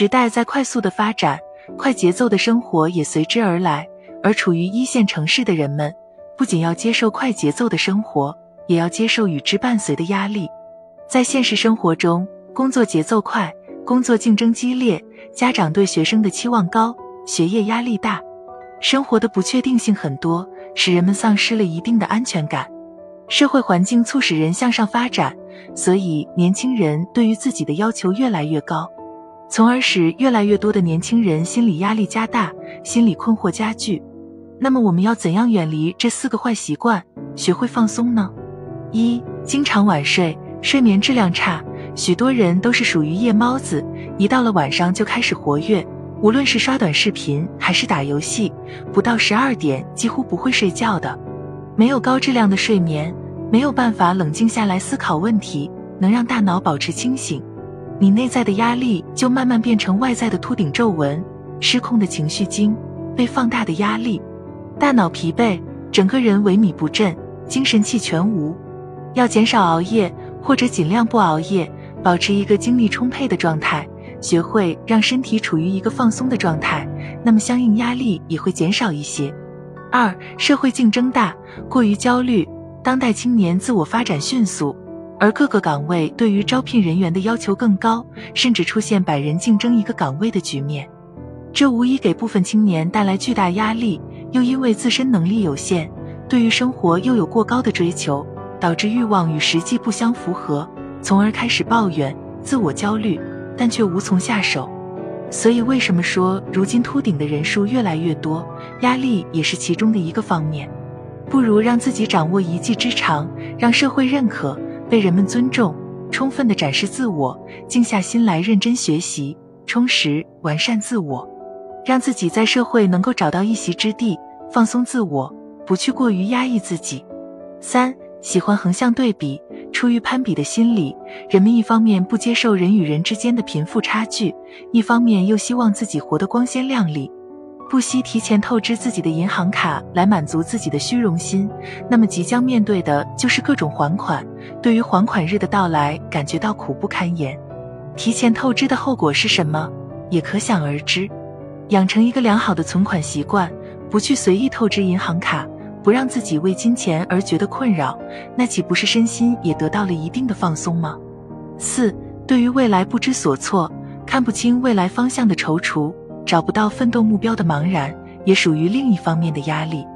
时代在快速的发展，快节奏的生活也随之而来。而处于一线城市的人们，不仅要接受快节奏的生活，也要接受与之伴随的压力。在现实生活中，工作节奏快，工作竞争激烈，家长对学生的期望高，学业压力大，生活的不确定性很多，使人们丧失了一定的安全感。社会环境促使人向上发展，所以年轻人对于自己的要求越来越高，从而使越来越多的年轻人心理压力加大，心理困惑加剧。那么我们要怎样远离这四个坏习惯，学会放松呢？一、经常晚睡，睡眠质量差，许多人都是属于夜猫子，一到了晚上就开始活跃，无论是刷短视频还是打游戏，不到十二点几乎不会睡觉的。没有高质量的睡眠。没有办法冷静下来思考问题，能让大脑保持清醒，你内在的压力就慢慢变成外在的秃顶皱纹、失控的情绪经、被放大的压力，大脑疲惫，整个人萎靡不振，精神气全无。要减少熬夜，或者尽量不熬夜，保持一个精力充沛的状态，学会让身体处于一个放松的状态，那么相应压力也会减少一些。二、社会竞争大，过于焦虑。当代青年自我发展迅速，而各个岗位对于招聘人员的要求更高，甚至出现百人竞争一个岗位的局面。这无疑给部分青年带来巨大压力，又因为自身能力有限，对于生活又有过高的追求，导致欲望与实际不相符合，从而开始抱怨、自我焦虑，但却无从下手。所以，为什么说如今秃顶的人数越来越多？压力也是其中的一个方面。不如让自己掌握一技之长，让社会认可，被人们尊重，充分的展示自我，静下心来认真学习，充实完善自我，让自己在社会能够找到一席之地，放松自我，不去过于压抑自己。三喜欢横向对比，出于攀比的心理，人们一方面不接受人与人之间的贫富差距，一方面又希望自己活得光鲜亮丽。不惜提前透支自己的银行卡来满足自己的虚荣心，那么即将面对的就是各种还款。对于还款日的到来，感觉到苦不堪言。提前透支的后果是什么，也可想而知。养成一个良好的存款习惯，不去随意透支银行卡，不让自己为金钱而觉得困扰，那岂不是身心也得到了一定的放松吗？四，对于未来不知所措，看不清未来方向的踌躇。找不到奋斗目标的茫然，也属于另一方面的压力。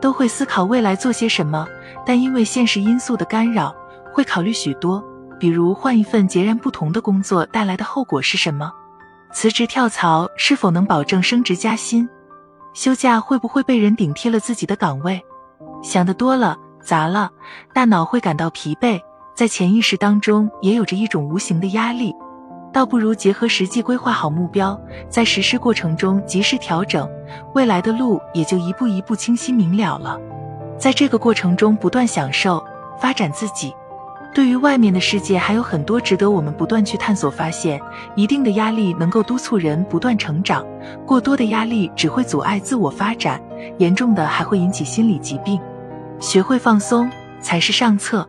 都会思考未来做些什么，但因为现实因素的干扰，会考虑许多，比如换一份截然不同的工作带来的后果是什么？辞职跳槽是否能保证升职加薪？休假会不会被人顶替了自己的岗位？想得多了，杂了，大脑会感到疲惫，在潜意识当中也有着一种无形的压力。倒不如结合实际规划好目标，在实施过程中及时调整，未来的路也就一步一步清晰明了了。在这个过程中不断享受发展自己，对于外面的世界还有很多值得我们不断去探索发现。一定的压力能够督促人不断成长，过多的压力只会阻碍自我发展，严重的还会引起心理疾病。学会放松才是上策。